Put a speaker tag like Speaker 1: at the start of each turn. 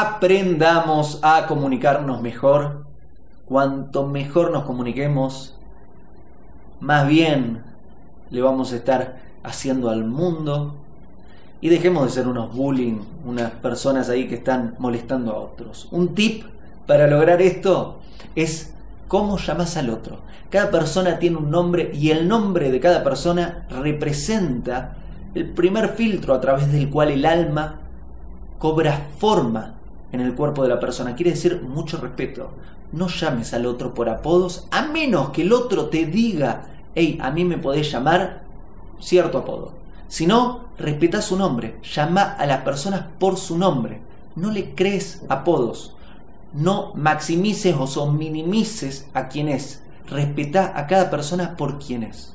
Speaker 1: aprendamos a comunicarnos mejor. Cuanto mejor nos comuniquemos, más bien le vamos a estar haciendo al mundo. Y dejemos de ser unos bullying, unas personas ahí que están molestando a otros. Un tip para lograr esto es cómo llamas al otro. Cada persona tiene un nombre y el nombre de cada persona representa el primer filtro a través del cual el alma cobra forma en el cuerpo de la persona. Quiere decir mucho respeto. No llames al otro por apodos a menos que el otro te diga, hey, a mí me podés llamar cierto apodo. Si no, respeta su nombre. Llama a las personas por su nombre. No le crees apodos. No maximices o minimices a quien es. Respeta a cada persona por quien es.